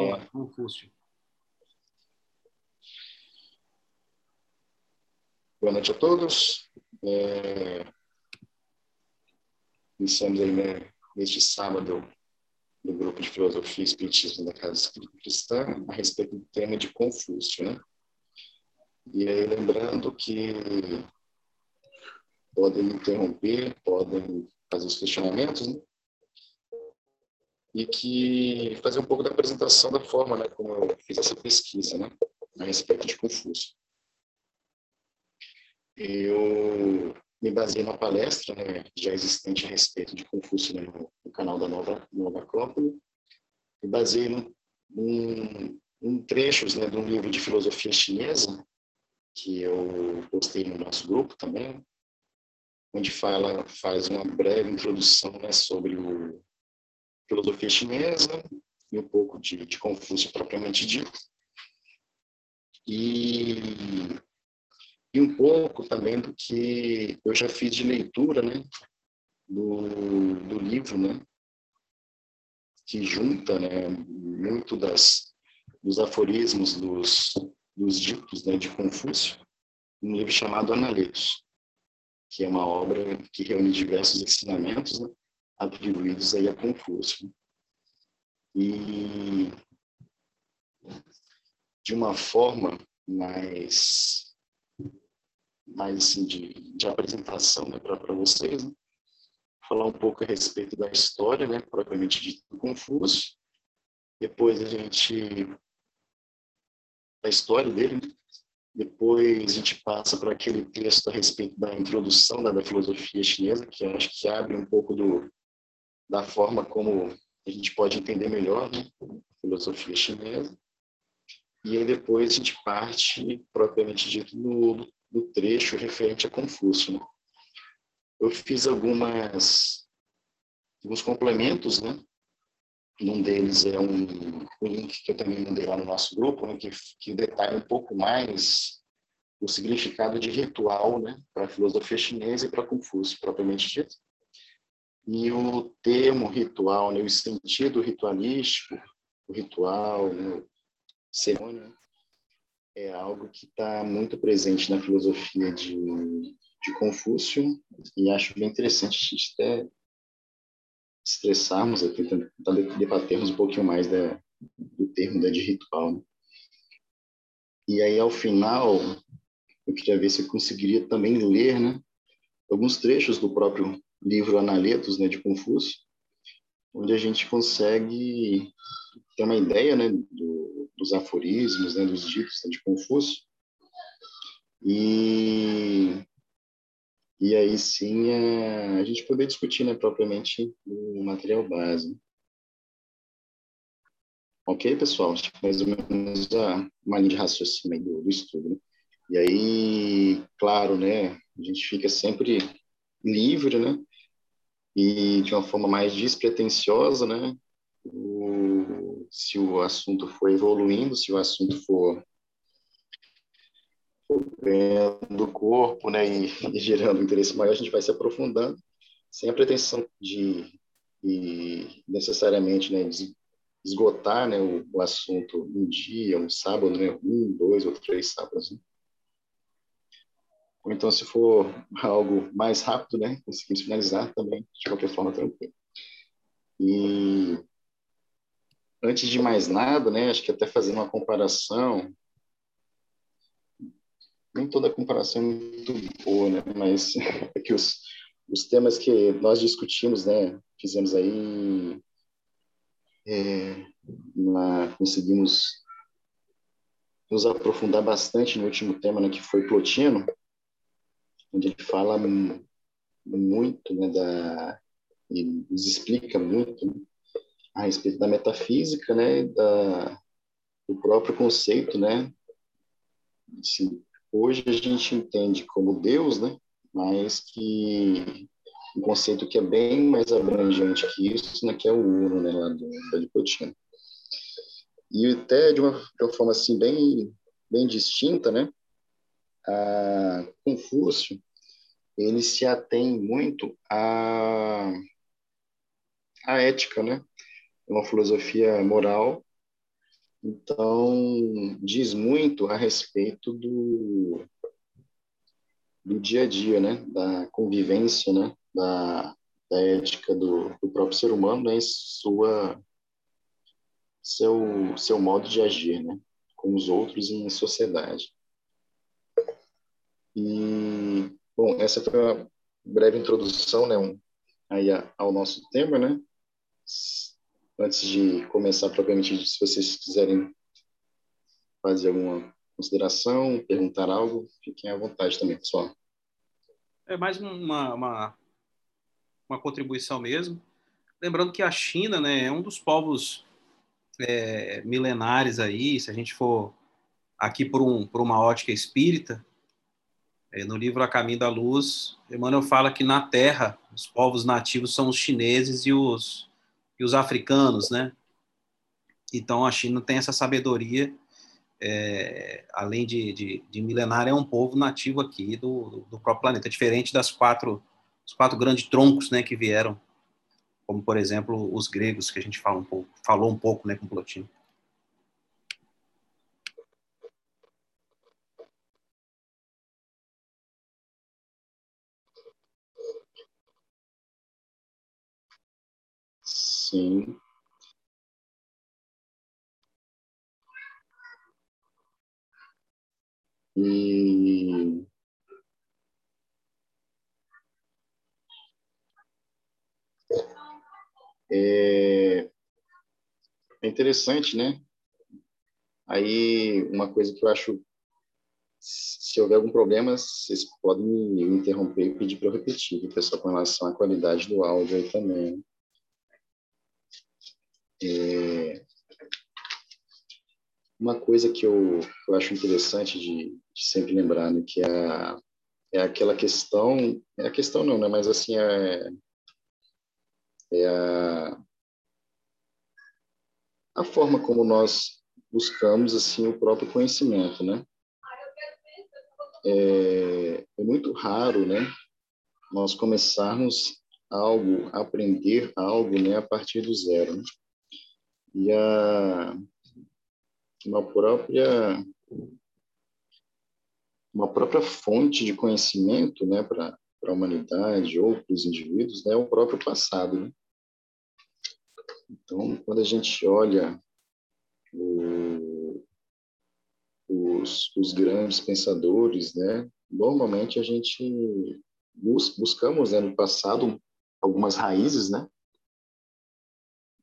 é... Confúcio. Boa noite a todos. É... Iniciamos aí né, neste sábado no grupo de filosofia e espiritismo da Casa Cristã a respeito do tema de Confúcio, né? E aí lembrando que podem interromper, podem fazer os questionamentos, né? E que fazer um pouco da apresentação da forma, né, como eu fiz essa pesquisa, né, a respeito de Confúcio. Eu me baseei numa palestra né, já existente a respeito de Confúcio né, no, canal da Nova, Nova Acrópole, me baseei em, em trechos né, de um livro de filosofia chinesa, que eu postei no nosso grupo também, onde fala, faz uma breve introdução né, sobre o filosofia chinesa e um pouco de, de Confúcio propriamente dito. E e um pouco também do que eu já fiz de leitura, né, do, do livro, né, que junta, né, muito das dos aforismos dos dos ditos, né, de Confúcio, um livro chamado Analetos, que é uma obra que reúne diversos ensinamentos né, atribuídos aí a Confúcio. E de uma forma mais mais assim, de, de apresentação né, para vocês. Né? Falar um pouco a respeito da história, né, propriamente dito do Confúcio. Depois a gente. a história dele. Né? Depois a gente passa para aquele texto a respeito da introdução da, da filosofia chinesa, que acho que abre um pouco do, da forma como a gente pode entender melhor né, a filosofia chinesa. E aí depois a gente parte, propriamente dito, no, do trecho referente a Confúcio. Né? Eu fiz algumas alguns complementos, né? Um deles é um, um link que eu também mandei lá no nosso grupo, né? que, que detalha um pouco mais o significado de ritual, né? Para a filosofia chinesa e para Confúcio, propriamente dito. E o termo ritual, né? O sentido ritualístico, o ritual, né? cerimônia, é algo que está muito presente na filosofia de, de Confúcio e acho bem interessante a gente até estressarmos, tentar debatermos um pouquinho mais da, do termo da, de ritual. Né? E aí, ao final, eu queria ver se eu conseguiria também ler né, alguns trechos do próprio livro Analetos, né, de Confúcio, onde a gente consegue ter uma ideia né, do, dos aforismos, né, dos ditos né, de Confúcio. E, e aí sim é, a gente poder discutir né, propriamente o material base. Ok, pessoal? Mais ou menos a, uma linha de raciocínio do, do estudo. Né? E aí, claro, né, a gente fica sempre livre, né? E de uma forma mais despretensiosa, né? se o assunto for evoluindo, se o assunto for, ganhando corpo né, e, e gerando interesse maior, a gente vai se aprofundando, sem a pretensão de, de necessariamente né, esgotar né, o, o, assunto um dia, um sábado, né, um, dois ou três sábados. Né? Ou então, se for algo mais rápido, né, conseguimos finalizar também, de qualquer forma, tranquilo. E antes de mais nada, né, acho que até fazendo uma comparação, nem toda comparação é muito boa, né, mas é que os, os temas que nós discutimos, né, fizemos aí, é, conseguimos nos aprofundar bastante no último tema, né, que foi Plotino, onde ele fala muito, né, da, e nos explica muito né, a respeito da metafísica, né, da, do próprio conceito, né, assim, hoje a gente entende como Deus, né, mas que um conceito que é bem mais abrangente que isso, né, que é o Uno, né, lá do, da. E até de uma, de uma forma assim bem bem distinta, né, a Confúcio ele se atém muito à, à ética, né? uma filosofia moral Então, diz muito a respeito do, do dia a dia, né? Da convivência, né? Da, da ética do, do próprio ser humano, né? Em sua, seu, seu modo de agir, né? Com os outros em sociedade. E, bom, essa foi uma breve introdução, né? Um, aí ao nosso tema, né? Antes de começar propriamente, se vocês quiserem fazer alguma consideração, perguntar algo, fiquem à vontade também, pessoal. É mais uma, uma, uma contribuição mesmo. Lembrando que a China né, é um dos povos é, milenares aí, se a gente for aqui por, um, por uma ótica espírita, no livro A Caminho da Luz, Emmanuel fala que na Terra os povos nativos são os chineses e os, e os africanos, né? Então a China tem essa sabedoria, é, além de, de, de, milenar, é um povo nativo aqui do, do próprio planeta, diferente das quatro, os quatro grandes troncos, né, que vieram, como por exemplo os gregos que a gente fala um pouco, falou um pouco, né, com Plotino. Sim. E é, é interessante, né? Aí, uma coisa que eu acho, se houver algum problema, vocês podem me interromper e pedir para eu repetir, pessoal, com relação à qualidade do áudio aí também. É, uma coisa que eu, eu acho interessante de, de, sempre lembrar, né, que é, é aquela questão, é a questão não, né, mas assim, é, é a, a forma como nós buscamos assim o próprio conhecimento, né? É, é muito raro, né, nós começarmos algo, aprender algo, né, a partir do zero. Né? E a uma própria uma própria fonte de conhecimento, né, para a humanidade ou para os indivíduos, né, é o próprio passado. Né? Então, quando a gente olha o, os, os grandes pensadores, né, normalmente a gente bus, buscamos né, no passado algumas raízes, né,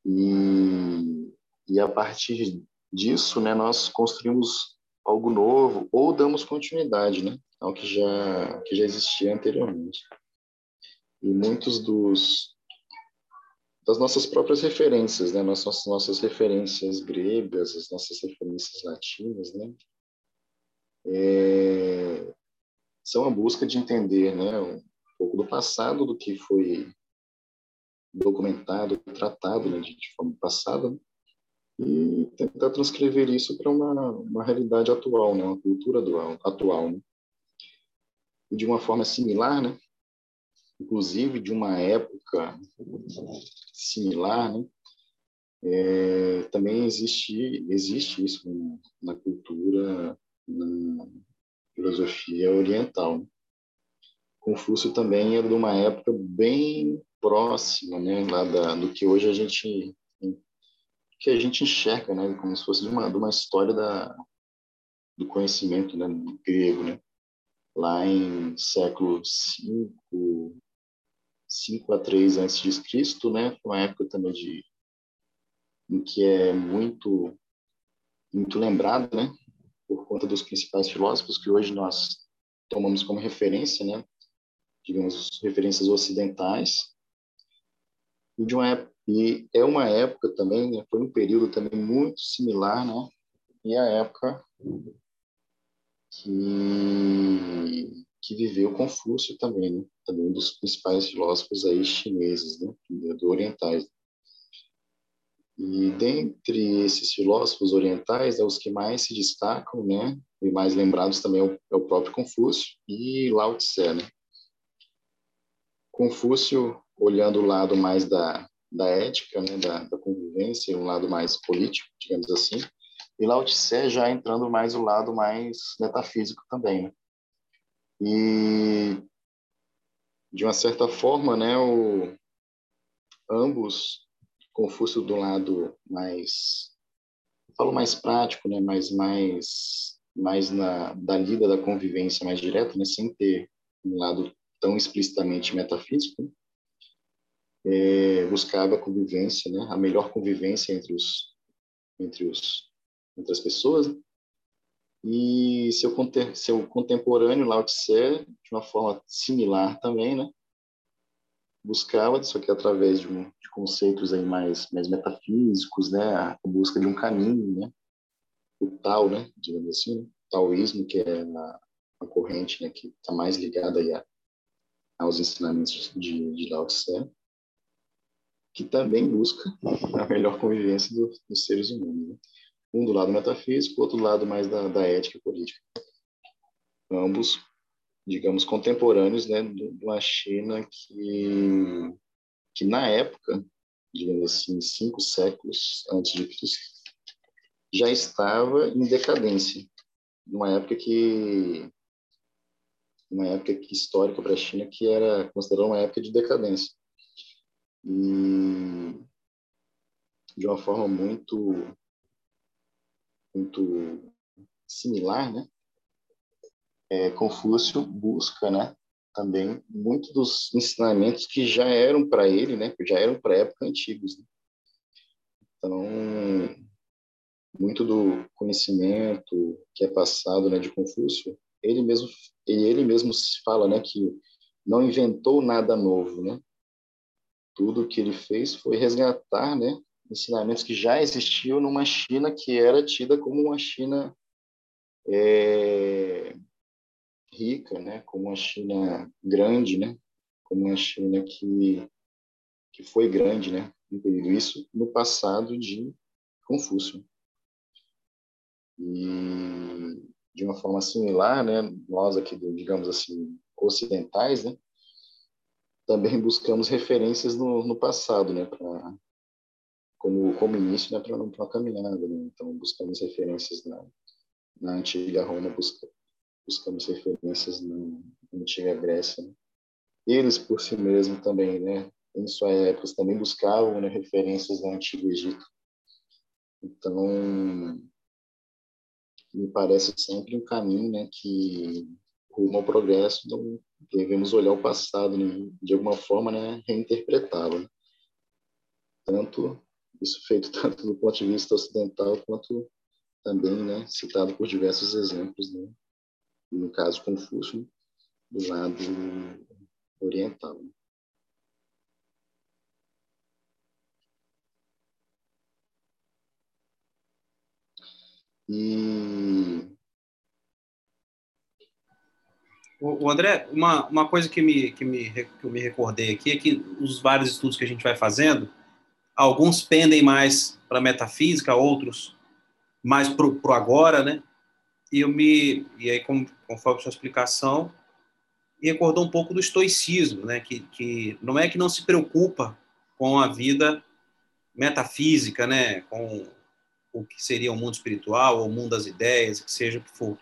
e e a partir disso, né, nós construímos algo novo ou damos continuidade, né, ao que já que já existia anteriormente. E muitos dos das nossas próprias referências, né, nossas nossas referências gregas, as nossas referências latinas, né, é, são a busca de entender, né, um pouco do passado, do que foi documentado, tratado né, de forma passada, né, e tentar transcrever isso para uma, uma realidade atual, né? uma cultura atual. atual né? De uma forma similar, né? inclusive de uma época similar, né? É, também existe, existe isso na cultura, na filosofia oriental. Né? Confúcio também é de uma época bem próxima, né, lá da, do que hoje a gente que a gente enxerga, né, como se fosse de uma, de uma história da, do conhecimento né, grego, né? Lá em século 5, 5 a 3 antes de Cristo, né? Uma época também de em que é muito muito lembrado, né? Por conta dos principais filósofos que hoje nós tomamos como referência, né? Digamos, referências ocidentais. E de uma época e é uma época também, né, foi um período também muito similar, né? E a época que, que viveu Confúcio também, né? Também um dos principais filósofos aí chineses, né? Do orientais. E dentre esses filósofos orientais, é os que mais se destacam, né? E mais lembrados também é o, é próprio Confúcio e Lao Tse, né? Confúcio, olhando o lado mais da da ética, né, da, da convivência, um lado mais político, digamos assim, E Lao Tse já entrando mais o lado mais metafísico também, né? E de uma certa forma, né, o ambos Confúcio do lado mais falo mais prático, né, mas mais mais na da lida da convivência mais direta, né, sem ter um lado tão explicitamente metafísico, né? É, buscava a convivência, né, a melhor convivência entre os entre os entre as pessoas. Né? E seu, seu contemporâneo Lao Tse, de uma forma similar também, né, buscava, isso aqui através de, um, de, conceitos aí mais, mais metafísicos, né, a busca de um caminho, né, o Tao, né, digamos assim, né? taoísmo, que é a corrente né, que está mais ligada aí a, aos ensinamentos de, de Lao Tse, que também busca a melhor convivência do, dos seres humanos. Né? Um do lado metafísico, outro do lado mais da, da ética política. Ambos digamos, contemporâneos né, de uma China que, que na época, digamos assim, cinco séculos antes de Cristo, já estava em decadência. Numa época que uma época histórica para a China que era considerada uma época de decadência. E de uma forma muito muito similar, né? é, Confúcio busca, né, também muito dos ensinamentos que já eram para ele, né, que já eram para a época antigos. Né? Então, muito do conhecimento que é passado, né, de Confúcio, ele mesmo ele mesmo fala, né, que não inventou nada novo, né? Tudo que ele fez foi resgatar, né, ensinamentos que já existiam numa China que era tida como uma China é, rica, né, como uma China grande, né, como uma China que que foi grande, né, isso no passado de Confúcio. E de uma forma similar, né, nós aqui, digamos assim, ocidentais, né, também buscamos referências no, no passado, né, para como como início, né, para uma caminhada, né? Então buscamos referências na, na antiga Roma, busca, buscamos referências na, antiga Grécia. Né? Eles, por si mesmos, também, né, em sua época, também buscavam né, referências no Antigo Egito. Então, me parece sempre um caminho né, que rumo ao progresso, então devemos olhar o passado, né, de alguma forma, né, reinterpretá-lo. Né? Tanto isso feito tanto do ponto de vista ocidental quanto também, né, citado por diversos exemplos, né, no caso Confúcio, do lado oriental. E o André, uma, uma coisa que, me, que, me, que eu me recordei aqui é que os vários estudos que a gente vai fazendo, alguns pendem mais para metafísica, outros mais para o agora, né? E eu me e aí conforme a sua explicação me recordou um pouco do estoicismo, né? Que, que não é que não se preocupa com a vida metafísica, né? Com o que seria o mundo espiritual ou o mundo das ideias, que seja o que for.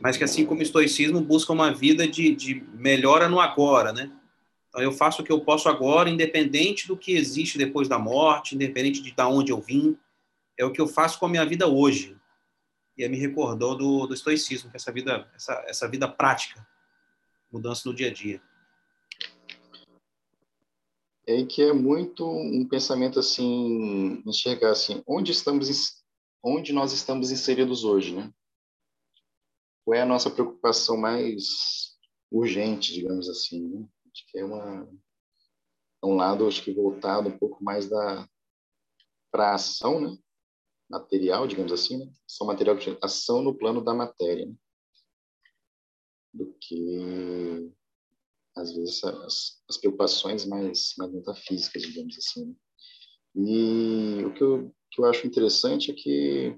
Mas que assim como o estoicismo busca uma vida de, de melhora no agora, né? Então eu faço o que eu posso agora, independente do que existe depois da morte, independente de da onde eu vim, é o que eu faço com a minha vida hoje e me recordou do, do estoicismo, que essa vida, essa, essa vida prática, mudança no dia a dia. É que é muito um pensamento assim, enxergar assim, onde estamos, onde nós estamos inseridos hoje, né? É a nossa preocupação mais urgente, digamos assim, né? Acho que é uma um lado acho que voltado um pouco mais para a ação, né? material, digamos assim, né? são material ação no plano da matéria, né? do que às vezes as, as preocupações mais, mais metafísicas, digamos assim. Né? E o que eu, que eu acho interessante é que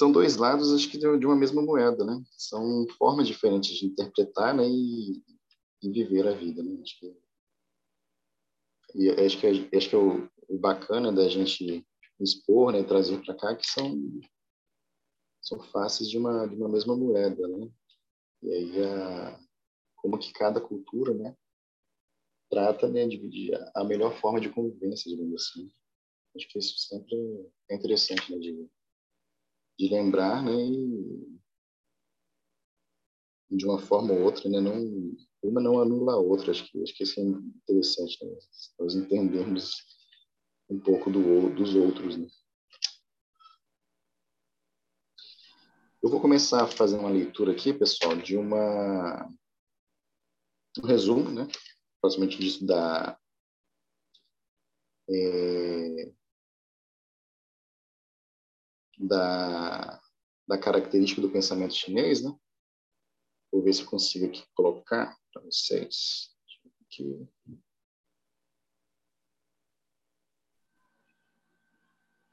são dois lados, acho que de uma mesma moeda, né? São formas diferentes de interpretar, né, e, e viver a vida, né? Acho que, e acho que, acho que é o, o bacana da gente expor, né, trazer para cá, que são são faces de uma de uma mesma moeda, né? E aí a como que cada cultura, né, trata né, de, a melhor forma de convivência, digamos assim. Acho que isso sempre é interessante, né, de, de lembrar, né, e de uma forma ou outra, né, não uma não anula a outra. Acho que acho que isso é interessante, né, nós entendermos um pouco do, dos outros, né. Eu vou começar a fazer uma leitura aqui, pessoal, de uma um resumo, né, proximamente disso da é, da, da característica do pensamento chinês, né? Vou ver se eu consigo aqui colocar para vocês. Aqui.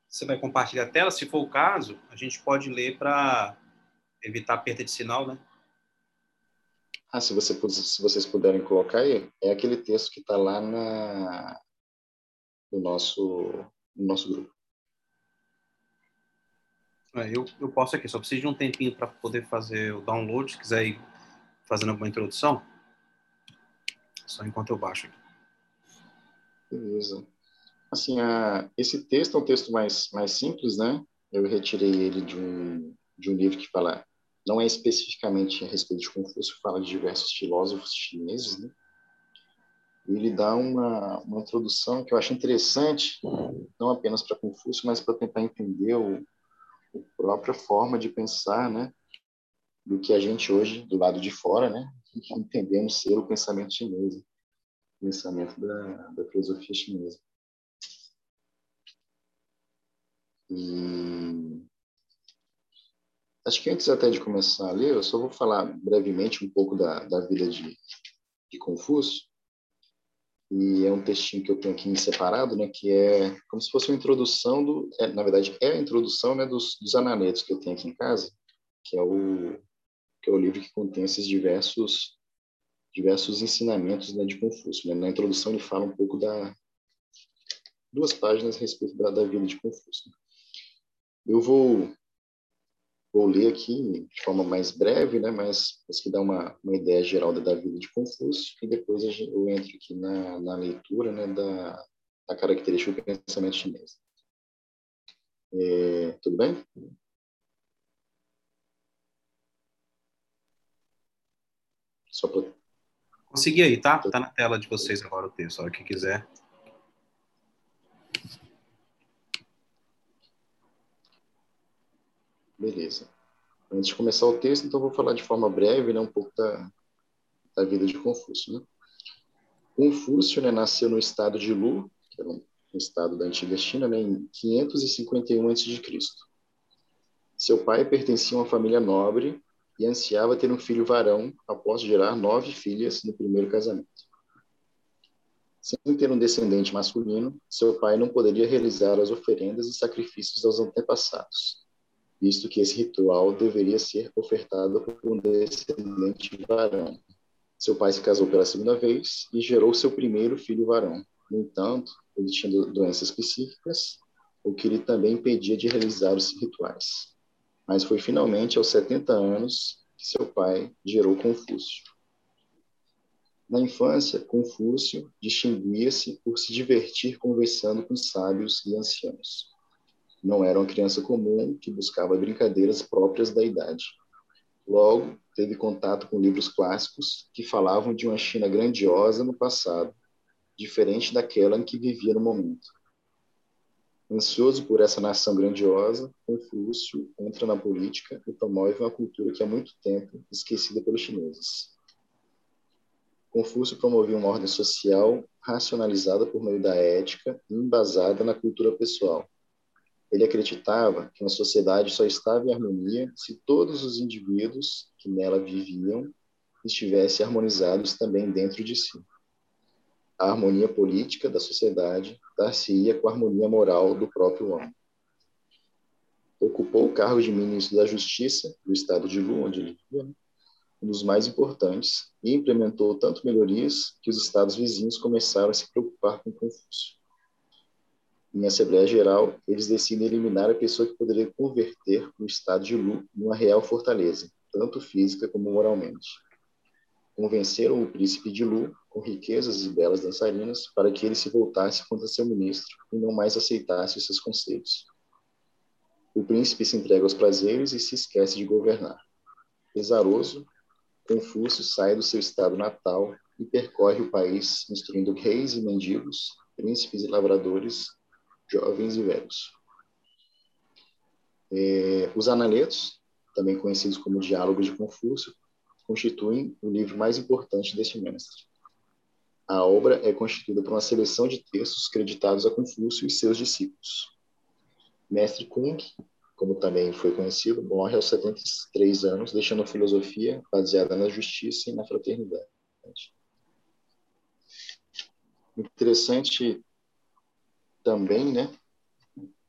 Você vai compartilhar a tela? Se for o caso, a gente pode ler para evitar perda de sinal, né? Ah, se, você, se vocês puderem colocar aí, é aquele texto que está lá na, no, nosso, no nosso grupo. É, eu, eu posso aqui, só preciso de um tempinho para poder fazer o download, se quiser ir fazendo alguma introdução. Só enquanto eu baixo aqui. Beleza. Assim, a, esse texto é um texto mais, mais simples, né? Eu retirei ele de um, de um livro que fala não é especificamente a respeito de Confúcio, fala de diversos filósofos chineses, né? Ele dá uma, uma introdução que eu acho interessante, não apenas para Confúcio, mas para tentar entender o, a própria forma de pensar, né? Do que a gente hoje, do lado de fora, né? Entendemos ser o pensamento chinês, o pensamento da, da filosofia chinesa. E Acho que antes até de começar a ler, eu só vou falar brevemente um pouco da, da vida de, de Confúcio. E é um textinho que eu tenho aqui separado, né, que é como se fosse uma introdução do, é, na verdade é a introdução, né, dos, dos que eu tenho aqui em casa, que é o que é o livro que contém esses diversos diversos ensinamentos né, de Confúcio. Né? Na introdução ele fala um pouco da duas páginas a respeito da, da vida de Confúcio. Eu vou Vou ler aqui de forma mais breve, né, mas, mas que dá uma, uma ideia geral da, da vida de Confúcio, e depois eu entro aqui na, na leitura né, da, da característica do pensamento chinês. É, tudo bem? Só. Consegui aí, tá? Tá na tela de vocês agora o texto, a hora que quiser. Beleza. Antes de começar o texto, então vou falar de forma breve, né, um pouco da, da vida de Confúcio. Né? Confúcio né, nasceu no estado de Lu, que era um estado da antiga China, né, em 551 a.C. Seu pai pertencia a uma família nobre e ansiava ter um filho varão após gerar nove filhas no primeiro casamento. Sem ter um descendente masculino, seu pai não poderia realizar as oferendas e sacrifícios aos antepassados visto que esse ritual deveria ser ofertado por um descendente varão. Seu pai se casou pela segunda vez e gerou seu primeiro filho varão. No entanto, ele tinha doenças psíquicas, o que lhe também impedia de realizar os rituais. Mas foi finalmente aos 70 anos que seu pai gerou Confúcio. Na infância, Confúcio distinguia-se por se divertir conversando com sábios e anciãos. Não era uma criança comum que buscava brincadeiras próprias da idade. Logo, teve contato com livros clássicos que falavam de uma China grandiosa no passado, diferente daquela em que vivia no momento. Ansioso por essa nação grandiosa, Confúcio entra na política e promove uma cultura que há muito tempo esquecida pelos chineses. Confúcio promovia uma ordem social racionalizada por meio da ética e embasada na cultura pessoal, ele acreditava que uma sociedade só estava em harmonia se todos os indivíduos que nela viviam estivessem harmonizados também dentro de si. A harmonia política da sociedade dar-se-ia com a harmonia moral do próprio homem. Ocupou o cargo de ministro da Justiça do estado de Lu, onde ele vivia, um dos mais importantes, e implementou tanto melhorias que os estados vizinhos começaram a se preocupar com Confúcio. Em Assembleia Geral, eles decidem eliminar a pessoa que poderia converter o estado de Lu numa real fortaleza, tanto física como moralmente. Convenceram o príncipe de Lu, com riquezas e belas dançarinas, para que ele se voltasse contra seu ministro e não mais aceitasse os seus conselhos. O príncipe se entrega aos prazeres e se esquece de governar. Pesaroso, Confúcio sai do seu estado natal e percorre o país instruindo reis e mendigos, príncipes e lavradores, jovens e velhos. É, os Analetos, também conhecidos como Diálogos de Confúcio, constituem o livro mais importante deste mestre. A obra é constituída por uma seleção de textos creditados a Confúcio e seus discípulos. Mestre Kung, como também foi conhecido, morre aos 73 anos, deixando a filosofia baseada na justiça e na fraternidade. Interessante também, né,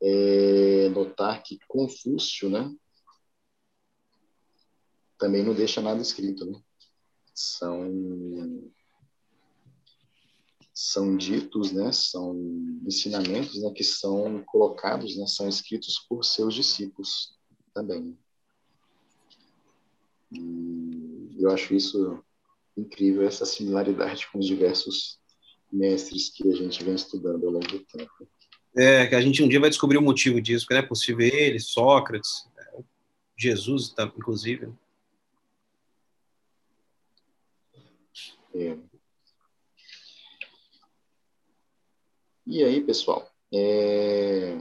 é notar que Confúcio, né, também não deixa nada escrito, né? São são ditos, né, são ensinamentos, né, que são colocados, né, são escritos por seus discípulos também. E eu acho isso incrível essa similaridade com os diversos mestres que a gente vem estudando ao longo do tempo. É, que a gente um dia vai descobrir o motivo disso, porque não é possível ele, Sócrates, Jesus, inclusive. É. E aí, pessoal, é...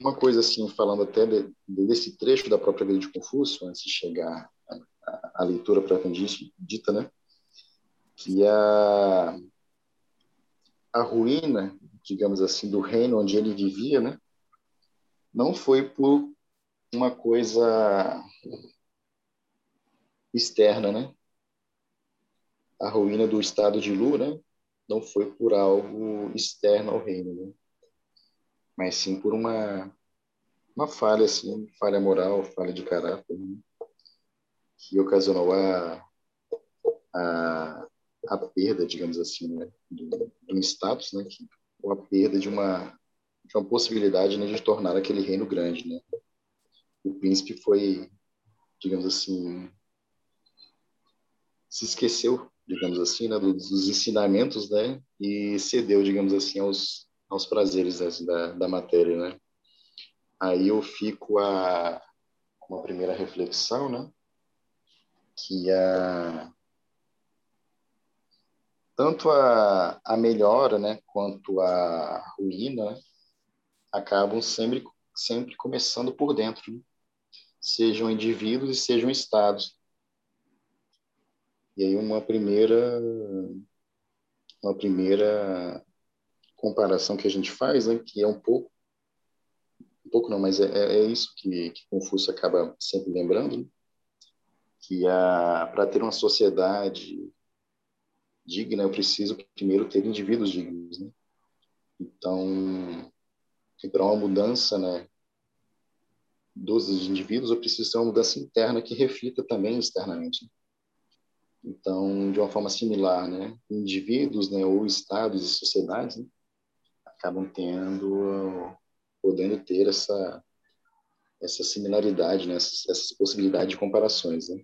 uma coisa assim, falando até de, desse trecho da própria vida de Confúcio, antes de chegar à, leitura propriamente dita, né? Que a, a ruína, digamos assim, do reino onde ele vivia, né? Não foi por uma coisa externa, né? A ruína do estado de Lu, né? não foi por algo externo ao reino, né? mas sim por uma uma falha assim, falha moral, falha de caráter, né? que ocasionou a, a, a perda, digamos assim, né? do, status, né? Que, ou a perda de uma de uma possibilidade né, de tornar aquele reino grande, né? O príncipe foi, digamos assim, se esqueceu digamos assim, né, dos, dos, ensinamentos, né, e cedeu, digamos assim, aos, aos prazeres da, da matéria, né. Aí eu fico a uma primeira reflexão, né, que a tanto a, a melhora, né, quanto a ruína acabam sempre sempre começando por dentro, né? sejam indivíduos e sejam estados. E aí uma primeira uma primeira comparação que a gente faz, né, que é um pouco um pouco não, mas é, é, é isso que, que Confúcio acaba sempre lembrando, né? que para ter uma sociedade digna, eu preciso primeiro ter indivíduos dignos, né? Então, para uma mudança, né, dos indivíduos, eu preciso ter uma mudança interna que reflita também externamente. Então, de uma forma similar, né, indivíduos, né, ou estados e sociedades, né, acabam tendo, podendo ter essa essa similaridade, né, essas, essas possibilidades de comparações, né.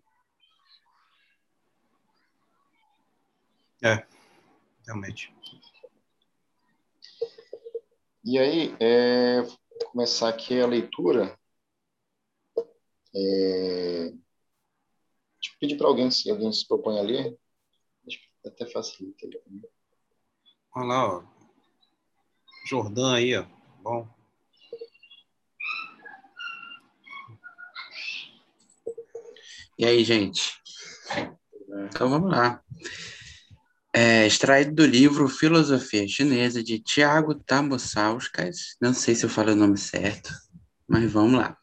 É, realmente. E aí, é, vou começar aqui a leitura. É, Deixa eu pedir para alguém, se alguém se propõe a ler, acho que até facilita. Olha lá, ó. Jordão aí, ó. Bom. E aí, gente? Então vamos lá. É, extraído do livro Filosofia Chinesa de Tiago Tamosauskas. Não sei se eu falo o nome certo, mas vamos lá.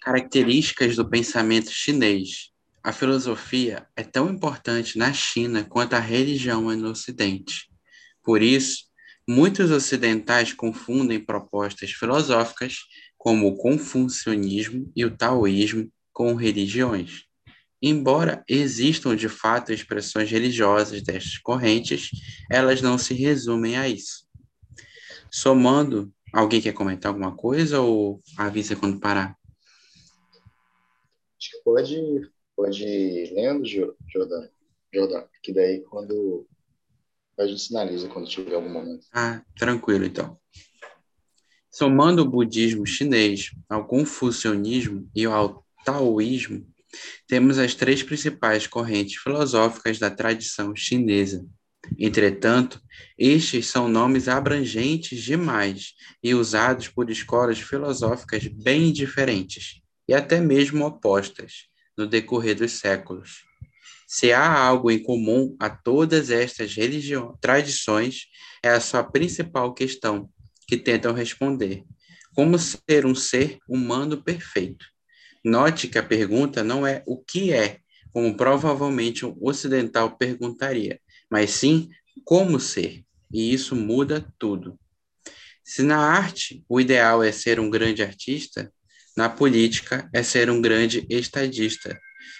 Características do pensamento chinês. A filosofia é tão importante na China quanto a religião é no Ocidente. Por isso, muitos ocidentais confundem propostas filosóficas, como o confucionismo e o taoísmo, com religiões. Embora existam de fato expressões religiosas destas correntes, elas não se resumem a isso. Somando, alguém quer comentar alguma coisa ou avisa quando parar? Acho que pode, pode ir lendo, Jordan, Jordan, que daí quando a gente sinaliza quando tiver algum momento. Ah, tranquilo então. Somando o budismo chinês ao confucionismo e ao taoísmo, temos as três principais correntes filosóficas da tradição chinesa. Entretanto, estes são nomes abrangentes demais e usados por escolas filosóficas bem diferentes e até mesmo opostas no decorrer dos séculos. Se há algo em comum a todas estas tradições, é a sua principal questão, que tentam responder: como ser um ser humano perfeito? Note que a pergunta não é o que é, como provavelmente um ocidental perguntaria, mas sim como ser, e isso muda tudo. Se na arte o ideal é ser um grande artista, na política é ser um grande estadista.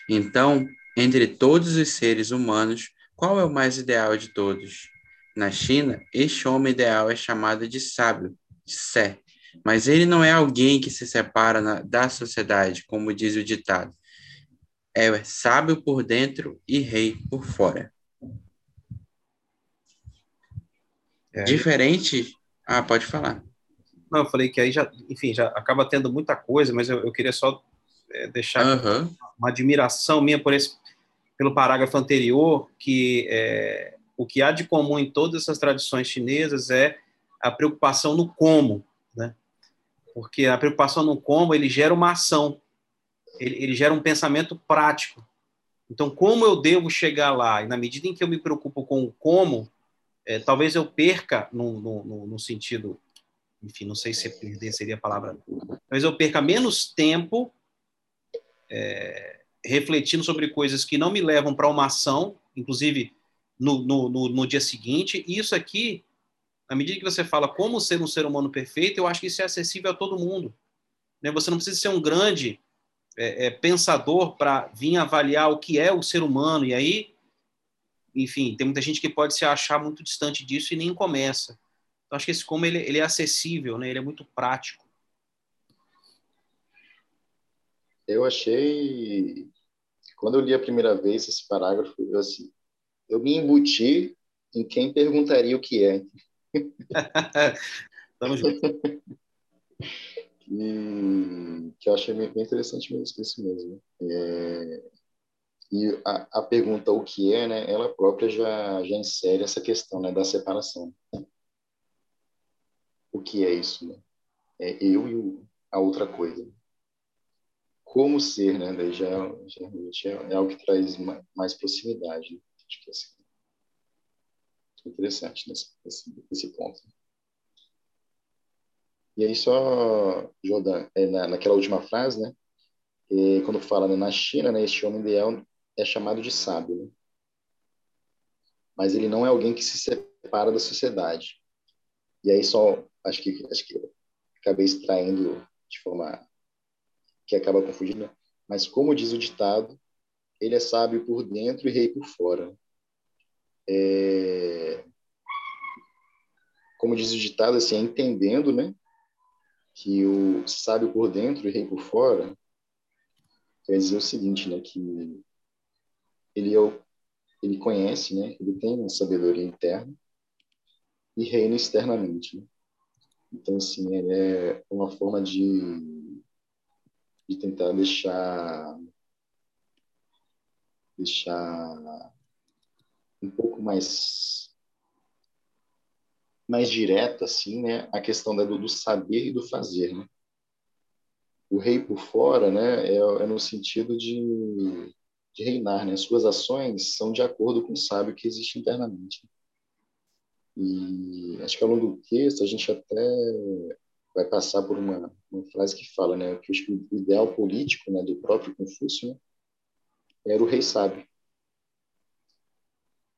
Então, entre todos os seres humanos, qual é o mais ideal de todos? Na China, este homem ideal é chamado de sábio, de Sé, mas ele não é alguém que se separa na, da sociedade, como diz o ditado. É sábio por dentro e rei por fora. É. Diferente. Ah, pode falar. Não, eu falei que aí já, enfim, já acaba tendo muita coisa, mas eu, eu queria só é, deixar uhum. uma admiração minha por esse, pelo parágrafo anterior, que é, o que há de comum em todas essas tradições chinesas é a preocupação no como? Porque a preocupação no como ele gera uma ação, ele, ele gera um pensamento prático. Então, como eu devo chegar lá? E na medida em que eu me preocupo com o como, é, talvez eu perca no, no, no, sentido, enfim, não sei se perder seria a palavra, talvez eu perca menos tempo é, refletindo sobre coisas que não me levam para uma ação, inclusive no, no, no, no, dia seguinte. E isso aqui, na medida que você fala como ser um ser humano perfeito, eu acho que isso é acessível a todo mundo. Né? Você não precisa ser um grande é, é, pensador para vir avaliar o que é o ser humano. E aí, enfim, tem muita gente que pode se achar muito distante disso e nem começa. Então, acho que esse como ele, ele é acessível, né? ele é muito prático. Eu achei, quando eu li a primeira vez esse parágrafo, eu assim, eu me embuti em quem perguntaria o que é. Estamos juntos. que, que eu achei bem interessante mesmo, isso mesmo. É, e a, a pergunta o que é, né, ela própria já, já insere essa questão né, da separação. O que é isso? Né? É eu e o, a outra coisa. Como ser, né? Daí já, já é, é algo que traz mais proximidade. Né? Acho que é assim. Interessante nesse, nesse, nesse ponto. E aí só, Jordan, é, na, naquela última frase, né? Quando fala né, na China, né, este homem ideal é chamado de sábio, né? mas ele não é alguém que se separa da sociedade. E aí só acho que acho que acabei extraindo de forma que acaba confundindo, né? mas como diz o ditado, ele é sábio por dentro e rei por fora. É... Como diz o ditado, assim, é entendendo, né, que o sábio por dentro e rei por fora quer dizer o seguinte, né, que ele é o, ele conhece, né, ele tem uma sabedoria interna e reina externamente. Né? Então, assim, é uma forma de, de tentar deixar deixar um pouco mais mais direta assim né a questão da, do, saber e do fazer né? o rei por fora né é, é, no sentido de, de reinar né suas ações são de acordo com o sábio que existe internamente e acho que ao longo do texto a gente até vai passar por uma, uma frase que fala né que o ideal político né do próprio Confúcio né, era o rei sábio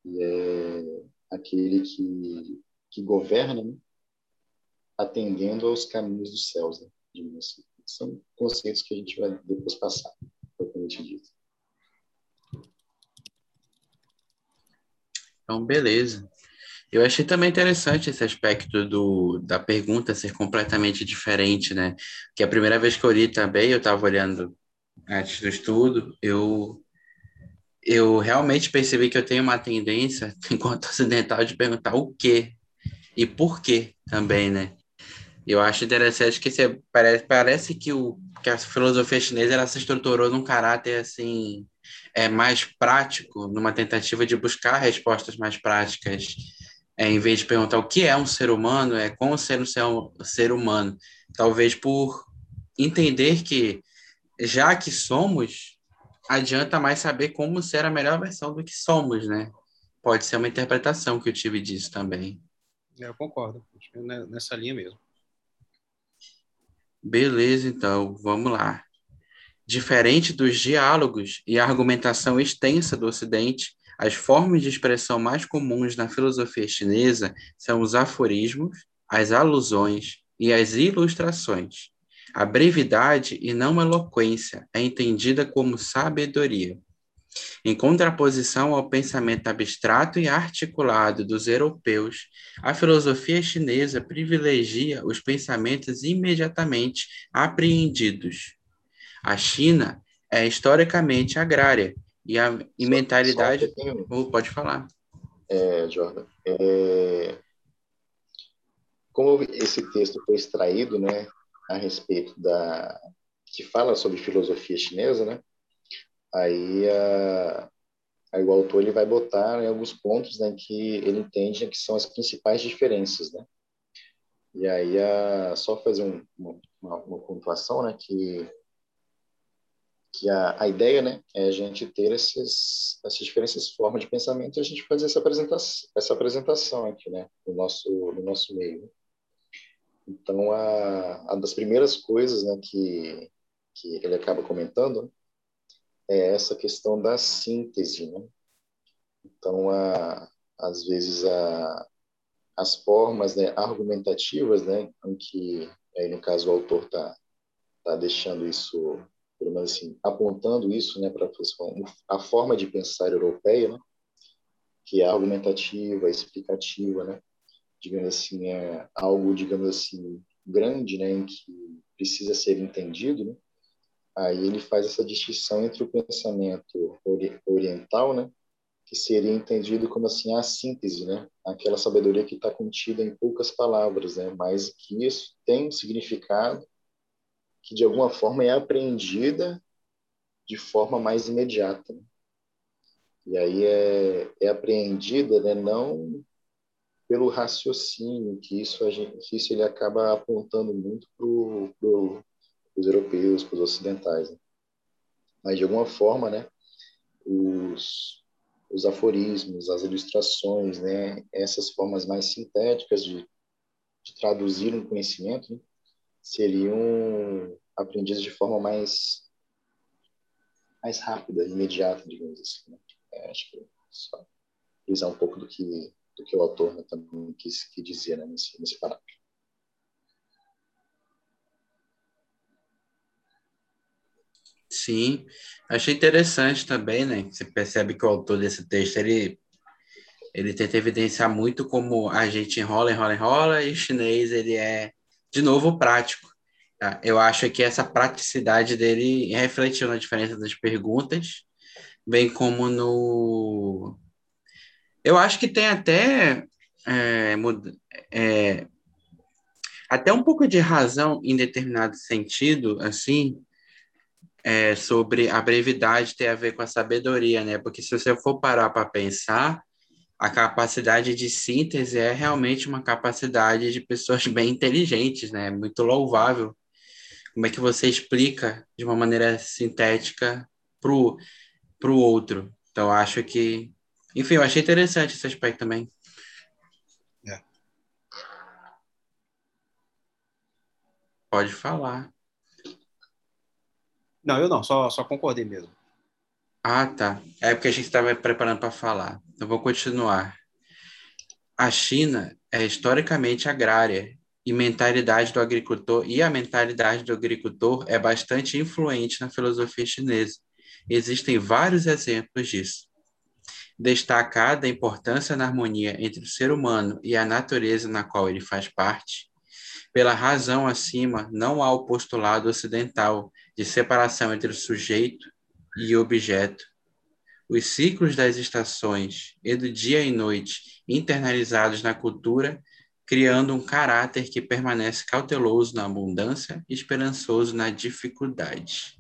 e é aquele que, que governa né? atendendo aos caminhos dos céus. Né? Assim. São conceitos que a gente vai depois passar, propriamente dito. Então, beleza. Eu achei também interessante esse aspecto do, da pergunta ser completamente diferente, né? Que a primeira vez que eu li também, eu estava olhando antes do estudo, eu eu realmente percebi que eu tenho uma tendência, enquanto ocidental, de perguntar o quê e por quê também, né? Eu acho interessante que você, parece, parece que, o, que a filosofia chinesa ela se estruturou num caráter assim é mais prático, numa tentativa de buscar respostas mais práticas, é, em vez de perguntar o que é um ser humano, é como ser um ser, um ser humano. Talvez por entender que, já que somos, adianta mais saber como ser a melhor versão do que somos, né? Pode ser uma interpretação que eu tive disso também. É, eu concordo, nessa linha mesmo. Beleza, então, vamos lá. Diferente dos diálogos e a argumentação extensa do Ocidente, as formas de expressão mais comuns na filosofia chinesa são os aforismos, as alusões e as ilustrações. A brevidade e não eloquência é entendida como sabedoria. Em contraposição ao pensamento abstrato e articulado dos europeus, a filosofia chinesa privilegia os pensamentos imediatamente apreendidos. A China é historicamente agrária e a e só, mentalidade. Só um oh, pode falar. É, Jordan. É... Como esse texto foi extraído, né, a respeito da que fala sobre filosofia chinesa, né? Aí, a, aí o autor ele vai botar em alguns pontos né, que ele entende que são as principais diferenças, né? E aí, a, só fazer um, uma, uma, pontuação, né, que, que a, a ideia, né, é a gente ter essas, essas diferentes formas de pensamento e a gente fazer essa apresentação, essa apresentação aqui, né, no nosso, no nosso meio. Então, a, a das primeiras coisas, né, que, que ele acaba comentando, é essa questão da síntese, né? Então, a, às vezes, a, as formas né, argumentativas, né, em que, aí, no caso, o autor está tá deixando isso, pelo menos assim, apontando isso né, para a forma de pensar europeia, né, que é argumentativa, explicativa, né, digamos assim, é algo, digamos assim, grande, né, em que precisa ser entendido, né, Aí ele faz essa distinção entre o pensamento oriental, né, que seria entendido como assim a síntese, né, aquela sabedoria que está contida em poucas palavras, né, mas que isso tem um significado que de alguma forma é apreendida de forma mais imediata. Né? E aí é, é apreendida, né, não pelo raciocínio, que isso, a gente, que isso ele acaba apontando muito para o os europeus, para os ocidentais. Né? Mas, de alguma forma, né, os, os aforismos, as ilustrações, né, essas formas mais sintéticas de, de traduzir um conhecimento né, seriam aprendidas de forma mais mais rápida, imediata, digamos assim. Né? É, acho que só frisar um pouco do que do que o autor né, também quis, quis dizer né, nesse, nesse parágrafo. Sim, achei interessante também, né? Você percebe que o autor desse texto, ele, ele tenta evidenciar muito como a gente enrola, enrola, enrola, e o chinês, ele é, de novo, prático. Tá? Eu acho que essa praticidade dele refletiu na diferença das perguntas, bem como no... Eu acho que tem até... É, é, até um pouco de razão em determinado sentido, assim, é, sobre a brevidade ter a ver com a sabedoria, né? Porque se você for parar para pensar, a capacidade de síntese é realmente uma capacidade de pessoas bem inteligentes, né? Muito louvável. Como é que você explica de uma maneira sintética para o outro? Então, acho que. Enfim, eu achei interessante esse aspecto também. É. Pode falar. Não, eu não, só, só concordei mesmo. Ah, tá. É porque a gente estava preparando para falar. Então, vou continuar. A China é historicamente agrária e mentalidade do agricultor e a mentalidade do agricultor é bastante influente na filosofia chinesa. Existem vários exemplos disso. Destacada a importância da harmonia entre o ser humano e a natureza na qual ele faz parte, pela razão acima, não há o postulado ocidental de separação entre o sujeito e o objeto. Os ciclos das estações e do dia e noite internalizados na cultura, criando um caráter que permanece cauteloso na abundância e esperançoso na dificuldade.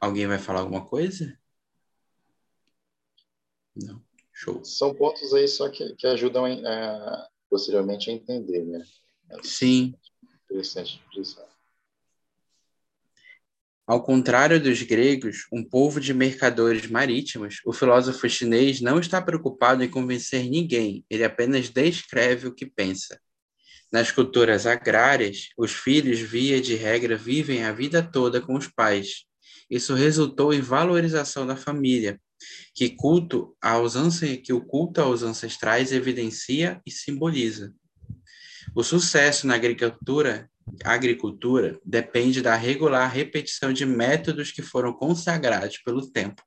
Alguém vai falar alguma coisa? Não. Show. São pontos aí só que, que ajudam a, posteriormente a entender, né? Sim. Interessante. Ao contrário dos gregos, um povo de mercadores marítimos, o filósofo chinês não está preocupado em convencer ninguém, ele apenas descreve o que pensa. Nas culturas agrárias, os filhos, via de regra, vivem a vida toda com os pais. Isso resultou em valorização da família, que, culto aos que o culto aos ancestrais evidencia e simboliza. O sucesso na agricultura, agricultura depende da regular repetição de métodos que foram consagrados pelo tempo.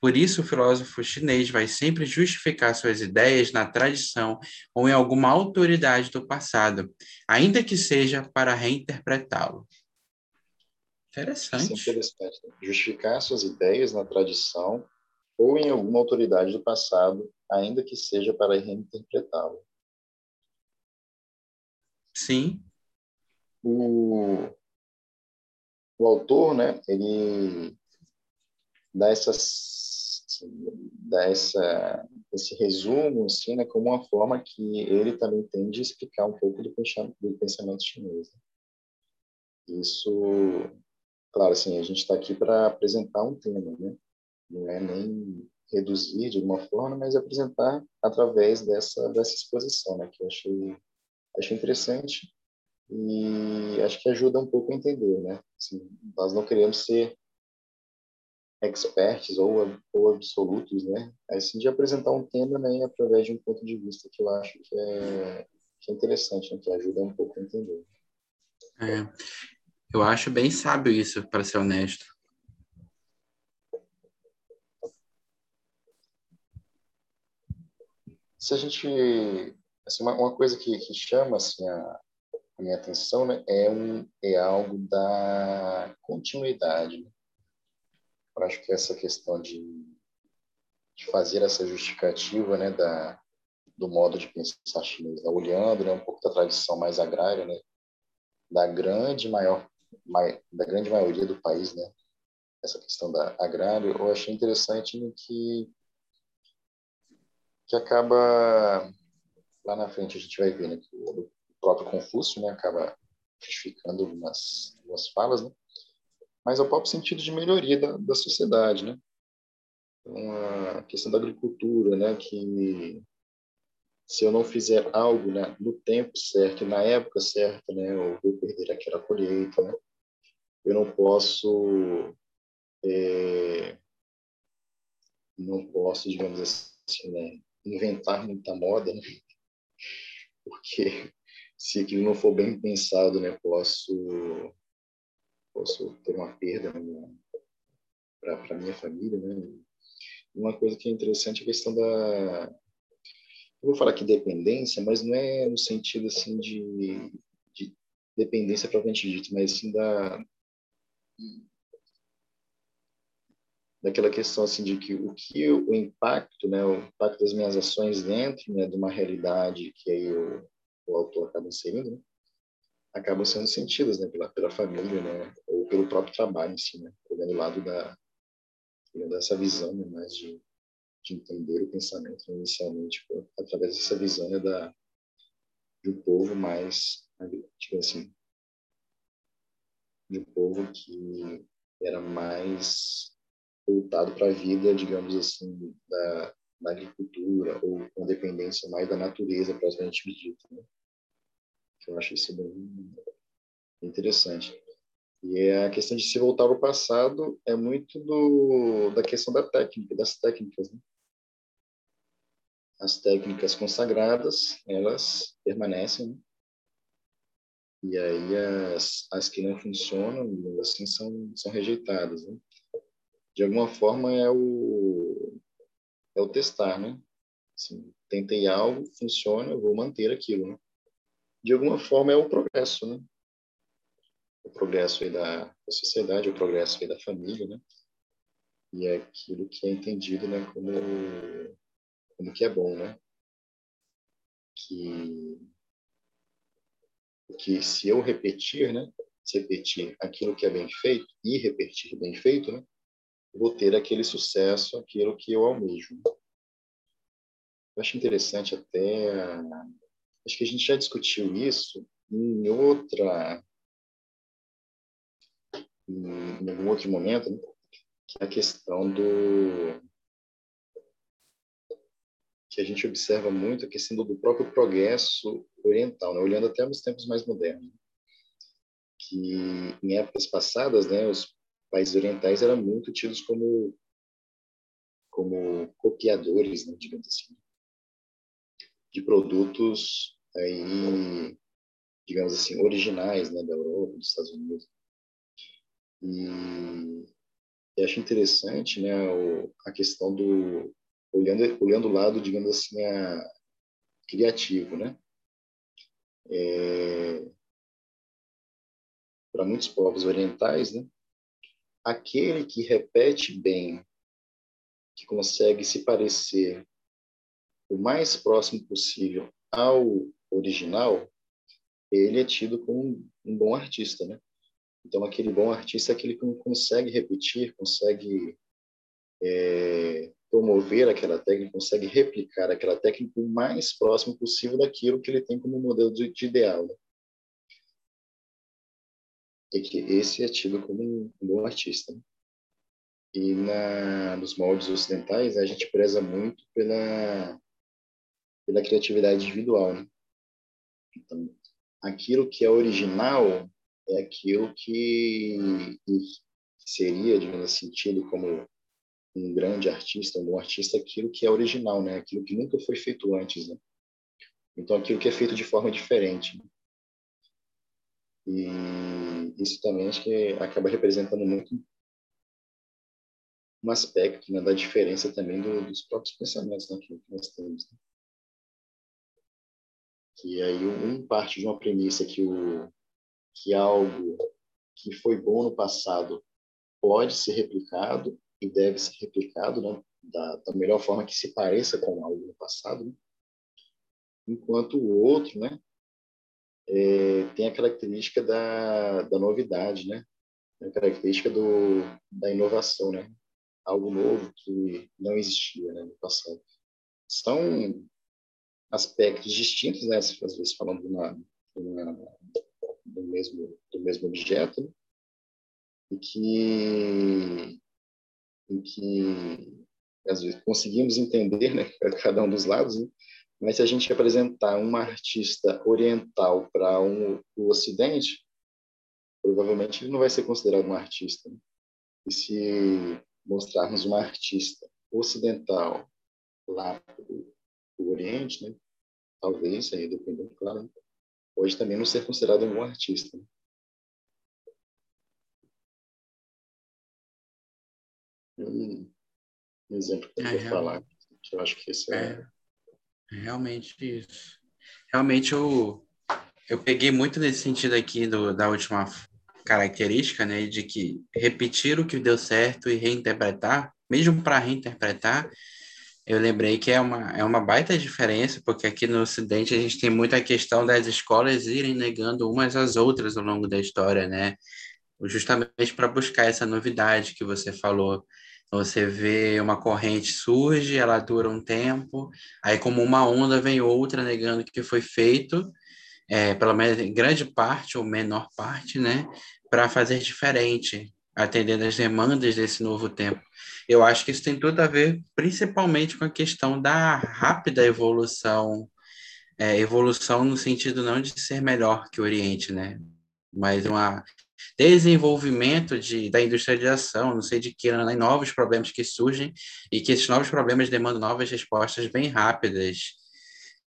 Por isso, o filósofo chinês vai sempre justificar suas ideias na tradição ou em alguma autoridade do passado, ainda que seja para reinterpretá-lo. Interessante. Isso é interessante. Né? Justificar suas ideias na tradição ou em alguma autoridade do passado, ainda que seja para reinterpretá-lo. Sim. O, o autor, né, ele dá, essas, dá essa, esse resumo assim, né, como uma forma que ele também tem de explicar um pouco do pensamento, do pensamento chinês. Isso, claro, assim, a gente está aqui para apresentar um tema, né? não é nem reduzir de alguma forma, mas apresentar através dessa dessa exposição, né, que eu achei achei interessante e acho que ajuda um pouco a entender, né? Assim, nós não queremos ser experts ou, ou absolutos, né? Assim de apresentar um tema, né, através de um ponto de vista que eu acho que é, que é interessante, né, que ajuda um pouco a entender. É, eu acho bem sábio isso, para ser honesto. se a gente assim, uma, uma coisa que, que chama assim a, a, minha atenção né, é um é algo da continuidade né? eu acho que essa questão de, de fazer essa justificativa né da do modo de pensar chinês né? olhando né, um pouco da tradição mais agrária né da grande maior mai, da grande maioria do país né essa questão da agrária eu achei interessante que que acaba lá na frente a gente vai ver né, que o próprio Confúcio né, acaba justificando algumas, algumas falas, né, mas é o próprio sentido de melhoria da, da sociedade, né? Então, a questão da agricultura, né, que se eu não fizer algo né, no tempo certo, na época certa, né, eu vou perder aquela colheita, né? Eu não posso é, não posso, digamos assim, né, inventar muita moda, né? porque se aquilo não for bem pensado, né, posso posso ter uma perda para minha família, né? Uma coisa que é interessante é a questão da eu vou falar aqui dependência, mas não é no sentido assim de, de dependência propriamente dito, mas sim da daquela questão assim de que o que o impacto, né, o impacto das minhas ações dentro, né, de uma realidade que aí o, o autor acaba inserindo, né, acabam sendo sentidas, né, pela pela família, né, ou pelo próprio trabalho em si, né, olhando o lado da dessa visão, né, mais de, de entender o pensamento inicialmente através dessa visão né, da de um povo mais, tipo assim, de um povo que era mais voltado para a vida, digamos assim, da, da, agricultura ou com dependência mais da natureza, propriamente dita. Né? Eu acho isso bem interessante. E a questão de se voltar ao passado é muito do, da questão da técnica, das técnicas. Né? As técnicas consagradas, elas permanecem, né? e aí as, as que não funcionam, assim, são, são rejeitadas. Né? de alguma forma é o é o testar, né? Assim, tentei algo, funciona, eu vou manter aquilo, né? De alguma forma é o progresso, né? O progresso aí da, da sociedade, o progresso aí da família, né? E é aquilo que é entendido, né, como como que é bom, né? Que que se eu repetir, né, se repetir aquilo que é bem feito e repetir bem feito, né, vou ter aquele sucesso, aquilo que eu almejo. Eu acho interessante até, acho que a gente já discutiu isso em outra, em algum outro momento, né? que é a questão do a gente observa muito a questão do próprio progresso oriental, né? olhando até nos tempos mais modernos, que em épocas passadas, né, os países orientais eram muito tidos como como copiadores, né, digamos assim, de produtos aí, digamos assim, originais, né, da Europa, dos Estados Unidos. E, acho interessante, né, a questão do olhando olhando o lado, digamos assim, a, criativo, né? É, para muitos povos orientais, né? Aquele que repete bem, que consegue se parecer o mais próximo possível ao original, ele é tido como um bom artista, né? Então, aquele bom artista é aquele que consegue repetir, consegue é, promover aquela técnica, consegue replicar aquela técnica o mais próximo possível daquilo que ele tem como modelo de, de ideal. Né? E que esse é tido como um, bom artista. Né? E na, nos moldes ocidentais, a gente preza muito pela, pela criatividade individual. Né? Então, aquilo que é original é aquilo que seria, digamos assim, tido como um grande artista, um bom artista, aquilo que é original, né? Aquilo que nunca foi feito antes, né? Então, aquilo que é feito de forma diferente. Né? E isso também acho que acaba representando muito um aspecto né, da diferença também do, dos próprios pensamentos né, que nós temos. Né? Que aí um parte de uma premissa que, o, que algo que foi bom no passado pode ser replicado e deve ser replicado né, da, da, melhor forma que se pareça com algo no passado, né? enquanto o outro né, é, tem a característica da, da novidade, né? a característica do, da inovação, né? algo novo que não existia né, no passado. São aspectos distintos, né? às vezes falando do, mesmo, do mesmo objeto, e que em que às vezes conseguimos entender né, cada um dos lados, né? mas se a gente apresentar uma artista oriental para um, o Ocidente, provavelmente ele não vai ser considerado um artista. Né? E se mostrarmos uma artista ocidental lá para o Oriente, né? talvez, aí dependendo, claro, pode também não ser considerado um artista. Né? Um, exemplo que eu vou falar, que eu acho que esse é... é realmente isso. Realmente eu, eu peguei muito nesse sentido aqui do, da última característica, né, de que repetir o que deu certo e reinterpretar, mesmo para reinterpretar, eu lembrei que é uma, é uma baita diferença, porque aqui no Ocidente a gente tem muita questão das escolas irem negando umas às outras ao longo da história, né? Justamente para buscar essa novidade que você falou. Você vê uma corrente surge, ela dura um tempo, aí como uma onda vem outra negando que foi feito, é, pela grande parte ou menor parte, né, para fazer diferente, atendendo às demandas desse novo tempo. Eu acho que isso tem tudo a ver, principalmente com a questão da rápida evolução, é, evolução no sentido não de ser melhor que o Oriente, né, mas uma desenvolvimento de, da industrialização, não sei de que, né, novos problemas que surgem e que esses novos problemas demandam novas respostas bem rápidas.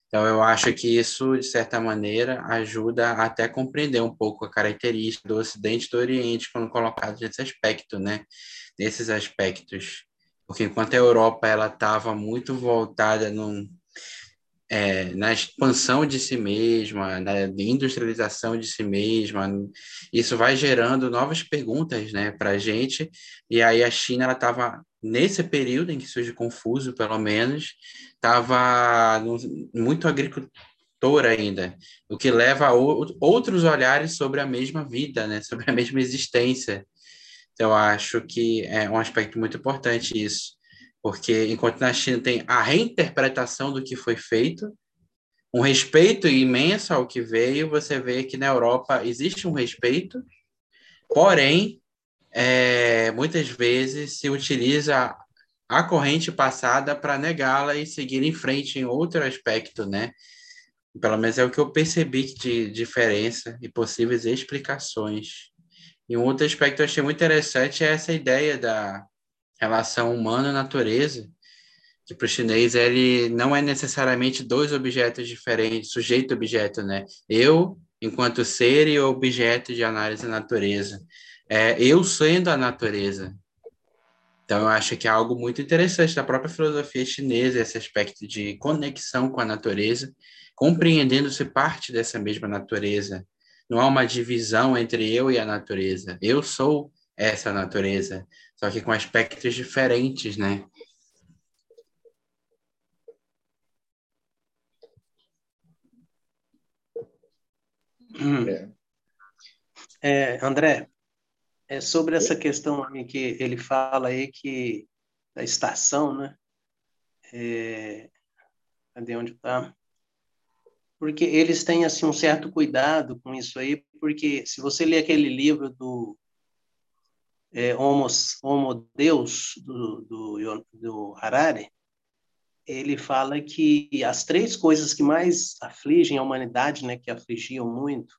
Então, eu acho que isso, de certa maneira, ajuda até a compreender um pouco a característica do Ocidente e do Oriente quando colocado nesse aspecto, né? Nesses aspectos. Porque enquanto a Europa ela estava muito voltada num, é, na expansão de si mesma, na industrialização de si mesma, isso vai gerando novas perguntas, né, para a gente. E aí a China estava nesse período em que surge Confuso, pelo menos, estava muito agricultor ainda, o que leva a outros olhares sobre a mesma vida, né, sobre a mesma existência. Então, acho que é um aspecto muito importante isso, porque enquanto na China tem a reinterpretação do que foi feito, um respeito imenso ao que veio, você vê que na Europa existe um respeito, porém, é, muitas vezes se utiliza a corrente passada para negá-la e seguir em frente em outro aspecto, né? Pelo menos é o que eu percebi de diferença e possíveis explicações. E um outro aspecto que eu achei muito interessante é essa ideia da relação humana-natureza, que para o chinês ele não é necessariamente dois objetos diferentes, sujeito-objeto, né? Eu, enquanto ser e objeto de análise da natureza. É, eu sendo a natureza. Então, eu acho que é algo muito interessante da própria filosofia chinesa, esse aspecto de conexão com a natureza, compreendendo-se parte dessa mesma natureza. Não há uma divisão entre eu e a natureza. Eu sou essa natureza, só que com aspectos diferentes, né? É. É, André, é sobre essa questão em que ele fala aí que da estação, né? É, cadê onde está? Porque eles têm assim um certo cuidado com isso aí, porque se você ler aquele livro do é, Homo, Homo Deus do, do, do Harari, ele fala que as três coisas que mais afligem a humanidade, né, que afligiam muito,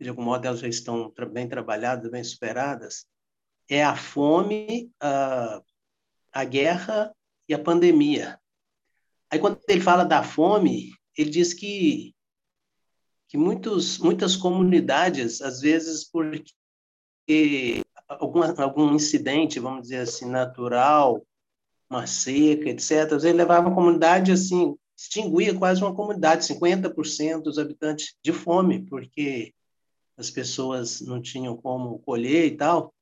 de algum modo elas já estão bem trabalhadas, bem superadas, é a fome, a, a guerra e a pandemia. Aí quando ele fala da fome, ele diz que que muitos, muitas comunidades, às vezes porque algum, algum incidente, vamos dizer assim, natural, uma seca, etc. Ele levava a comunidade assim, extinguia quase uma comunidade, 50% dos habitantes de fome, porque as pessoas não tinham como colher e tal,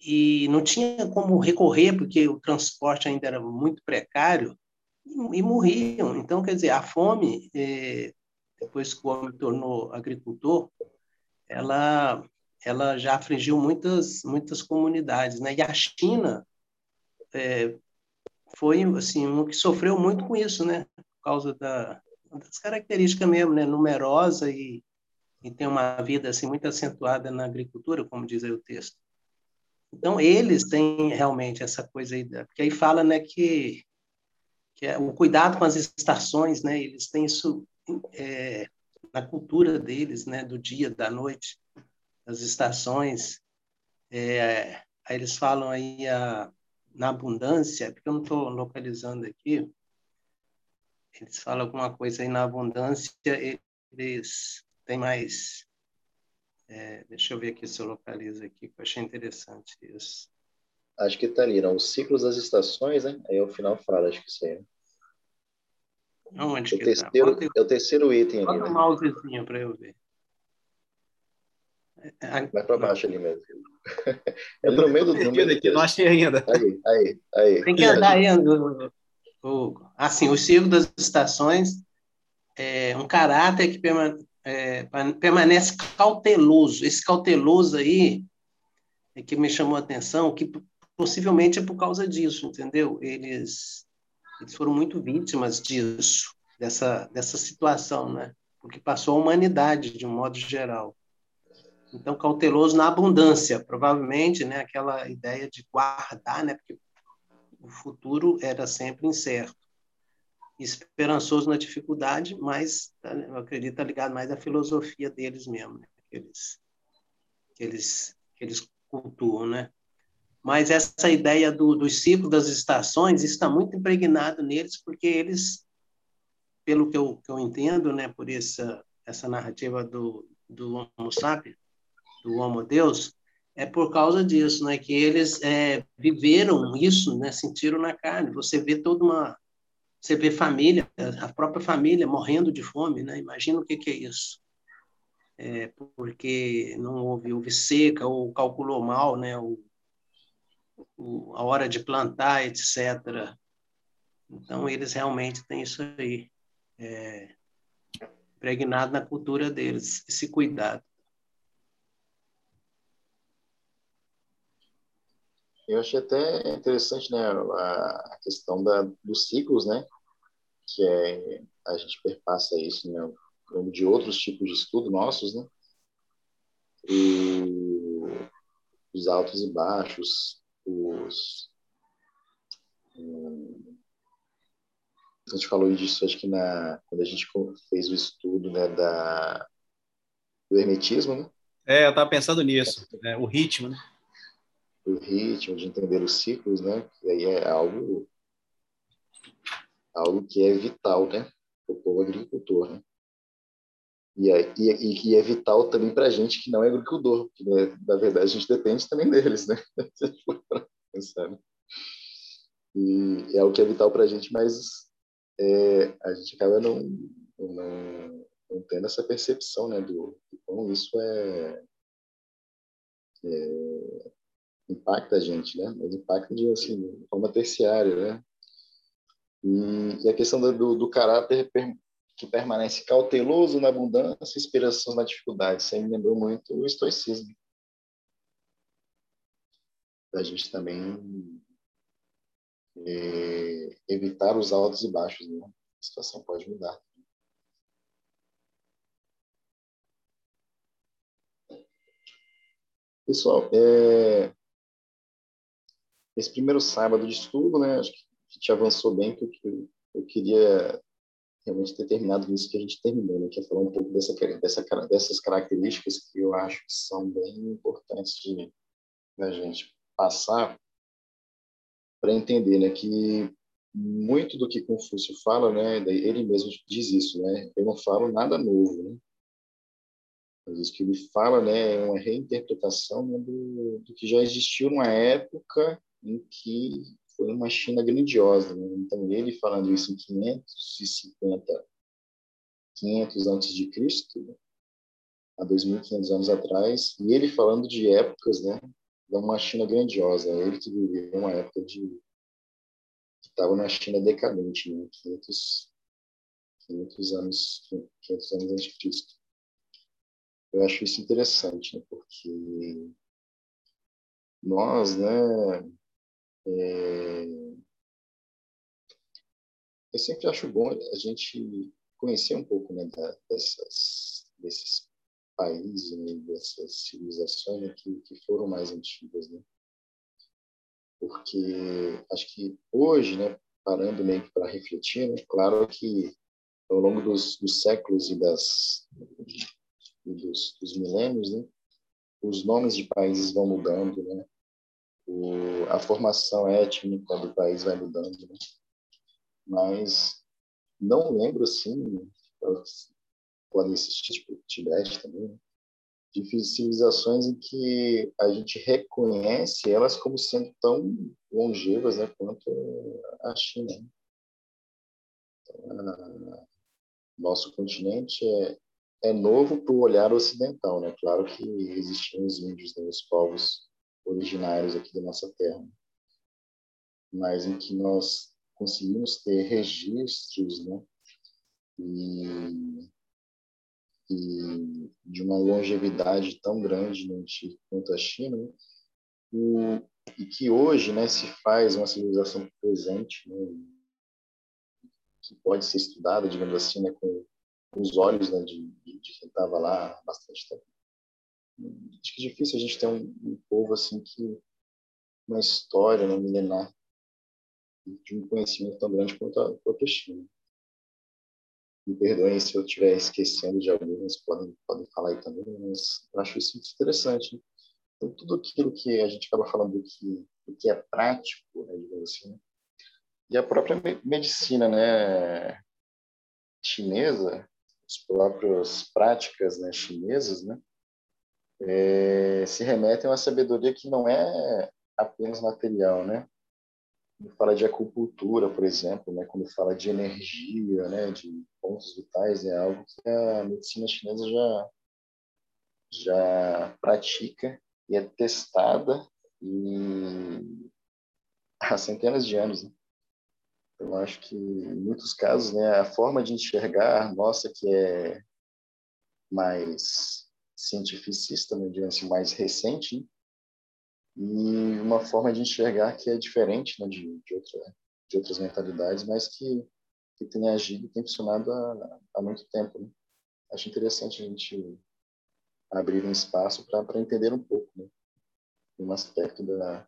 e não tinha como recorrer, porque o transporte ainda era muito precário, e, e morriam. Então, quer dizer, a fome, é, depois que o homem tornou agricultor, ela, ela já afligiu muitas, muitas comunidades. Né? E a China, é, foi assim um que sofreu muito com isso, né? Por causa da, das características mesmo, né? Numerosa e, e tem uma vida assim muito acentuada na agricultura, como diz aí o texto. Então eles têm realmente essa coisa aí, porque aí fala, né, que que é o cuidado com as estações, né? Eles têm isso é, na cultura deles, né? Do dia, da noite, das estações. É, aí eles falam aí a na abundância, porque eu não estou localizando aqui, eles falam alguma coisa aí na abundância, eles têm mais. É, deixa eu ver aqui se eu localizo aqui, que eu achei interessante isso. Acho que está ali, não? Os ciclos das estações, né? Aí ao final fala, acho que isso aí. Onde é o, tá? terceiro, tá? é o terceiro item ali. Bota né? um mousezinho para eu ver. Vai para baixo ali mesmo. É no meio do número. Aqui, não achei ainda. Aí, aí, aí. Tem que andar ainda. Assim, o ciclo das estações é um caráter que é, permanece cauteloso. Esse cauteloso aí é que me chamou a atenção, que possivelmente é por causa disso, entendeu? Eles, eles foram muito vítimas disso, dessa, dessa situação, né? Porque passou a humanidade, de um modo geral. Então, cauteloso na abundância, provavelmente, né, aquela ideia de guardar, né, porque o futuro era sempre incerto. Esperançoso na dificuldade, mas eu acredito está ligado mais à filosofia deles mesmo, né, que eles, que eles, que eles cultuam, né? Mas essa ideia do, do ciclo das estações está muito impregnado neles, porque eles pelo que eu, que eu entendo, né, por essa, essa narrativa do, do Homo sapiens, do Homo Deus, é por causa disso, né, que eles é, viveram isso, né, sentiram na carne. Você vê toda uma, você vê família, a própria família morrendo de fome, né? Imagina o que, que é isso. É, porque não houve, houve seca ou calculou mal, né? O, o, a hora de plantar, etc. Então eles realmente têm isso aí é, impregnado na cultura deles, esse cuidado. Eu achei até interessante né, a questão da, dos ciclos, né? Que é, a gente perpassa isso né, de outros tipos de estudo nossos, né? E os altos e baixos, os... A gente falou disso, acho que na, quando a gente fez o estudo né, da, do hermetismo, né? É, eu estava pensando nisso, né, o ritmo, né? O ritmo, de entender os ciclos, né? E aí é algo algo que é vital, né? Para o povo agricultor, né? E, é, e, e que é vital também para a gente que não é agricultor, porque né, na verdade a gente depende também deles, né? pensar, né? E é algo que é vital para a gente, mas é, a gente acaba não, não, não tendo essa percepção, né? Do, do como isso é, é impacta a gente, né? Mas impacta de, assim, forma terciária, né? E, e a questão do, do, caráter que permanece cauteloso na abundância, inspiração na dificuldade. Isso aí me lembrou muito o estoicismo. Da gente também é, evitar os altos e baixos, né? A situação pode mudar. Pessoal, é, esse primeiro sábado de estudo, né, acho que a gente avançou bem, porque eu queria realmente ter terminado nisso que a gente terminou, né, que é falar um pouco dessa, dessa, dessas características que eu acho que são bem importantes de a gente passar para entender, né, que muito do que Confúcio fala, né, ele mesmo diz isso, né, eu não falo nada novo, né, mas isso que ele fala, né, é uma reinterpretação né, do, do que já existiu numa época em que foi uma China grandiosa. Né? Então, ele falando isso em 550, 500 antes de Cristo, né? há 2.500 anos atrás, e ele falando de épocas, né, de uma China grandiosa. Ele que viveu uma época de que estava na China decadente, né, 500, 500 anos, 500 anos antes de Cristo. Eu acho isso interessante, né, porque nós, né, é... Eu sempre acho bom a gente conhecer um pouco né, da, dessas, desses países, né, dessas civilizações né, que, que foram mais antigas. Né? Porque acho que hoje, né, parando meio para refletir, né, claro que ao longo dos, dos séculos e das, dos, dos milênios, né, os nomes de países vão mudando, né? O, a formação étnica do país vai mudando, né? mas não lembro assim, podem existir tipo Tibete também, né? de civilizações em que a gente reconhece elas como sendo tão longevas né, quanto a China. Né? Então, nosso continente é, é novo para o olhar ocidental, né? Claro que existiam os índios, né, os povos originários aqui da nossa terra, mas em que nós conseguimos ter registros, né? E, e de uma longevidade tão grande no antigo quanto a China, e, e que hoje, né, se faz uma civilização presente, né? que pode ser estudada, digamos assim, né, com, com os olhos né, de, de, de quem estava lá há bastante tempo acho que é difícil a gente ter um, um povo assim que uma história né, milenar de um conhecimento tão grande quanto a própria China. Me perdoem se eu estiver esquecendo de alguns, podem, podem falar aí também, mas eu acho isso muito interessante. Então, tudo aquilo que a gente acaba falando do que, do que é prático, né, digamos assim, e a própria medicina, né, chinesa, as próprias práticas né, chinesas, né, é, se remetem a uma sabedoria que não é apenas material, né? Quando fala de acupuntura, por exemplo, né, quando fala de energia, né, de pontos vitais, é algo que a medicina chinesa já já pratica e é testada e há centenas de anos. Né? Eu acho que, em muitos casos, né, a forma de enxergar nossa que é mais cientificista, né, digamos mais recente, né? e uma forma de enxergar que é diferente né, de, de, outra, de outras mentalidades, mas que, que tem agido, tem funcionado há, há muito tempo. Né? Acho interessante a gente abrir um espaço para entender um pouco né, um aspecto da,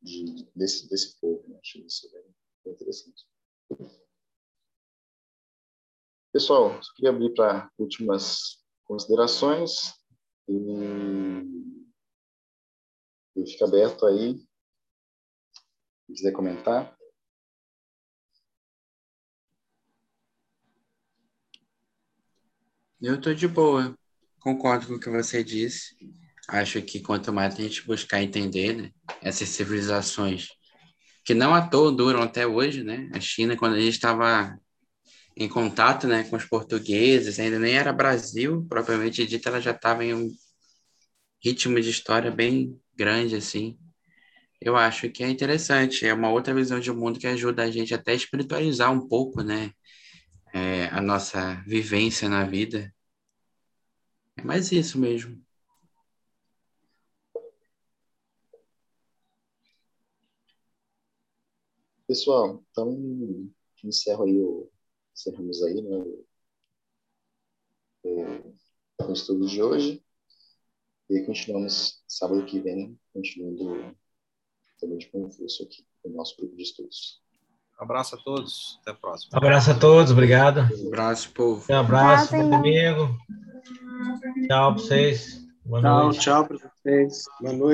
de, desse, desse povo. Né? Acho isso bem interessante. Pessoal, queria abrir para últimas considerações e, e fica aberto aí. Se quiser comentar. Eu estou de boa. Concordo com o que você disse. Acho que quanto mais a gente buscar entender né, essas civilizações que não à toa duram até hoje, né? A China, quando a gente estava em contato né, com os portugueses, ainda nem era Brasil, propriamente dito, ela já estava em um ritmo de história bem grande, assim. Eu acho que é interessante, é uma outra visão de mundo que ajuda a gente até a espiritualizar um pouco, né? É, a nossa vivência na vida. É mais isso mesmo. Pessoal, então encerro aí o encerramos aí né, o, o estudo de hoje e continuamos sábado que vem continuando também de Confúcio aqui no nosso grupo de estudos. abraço a todos, até a próxima. Um abraço a todos, obrigado. Um abraço, povo. Um abraço, bom domingo. Tchau para vocês. Boa tchau, noite. tchau para vocês. Boa noite.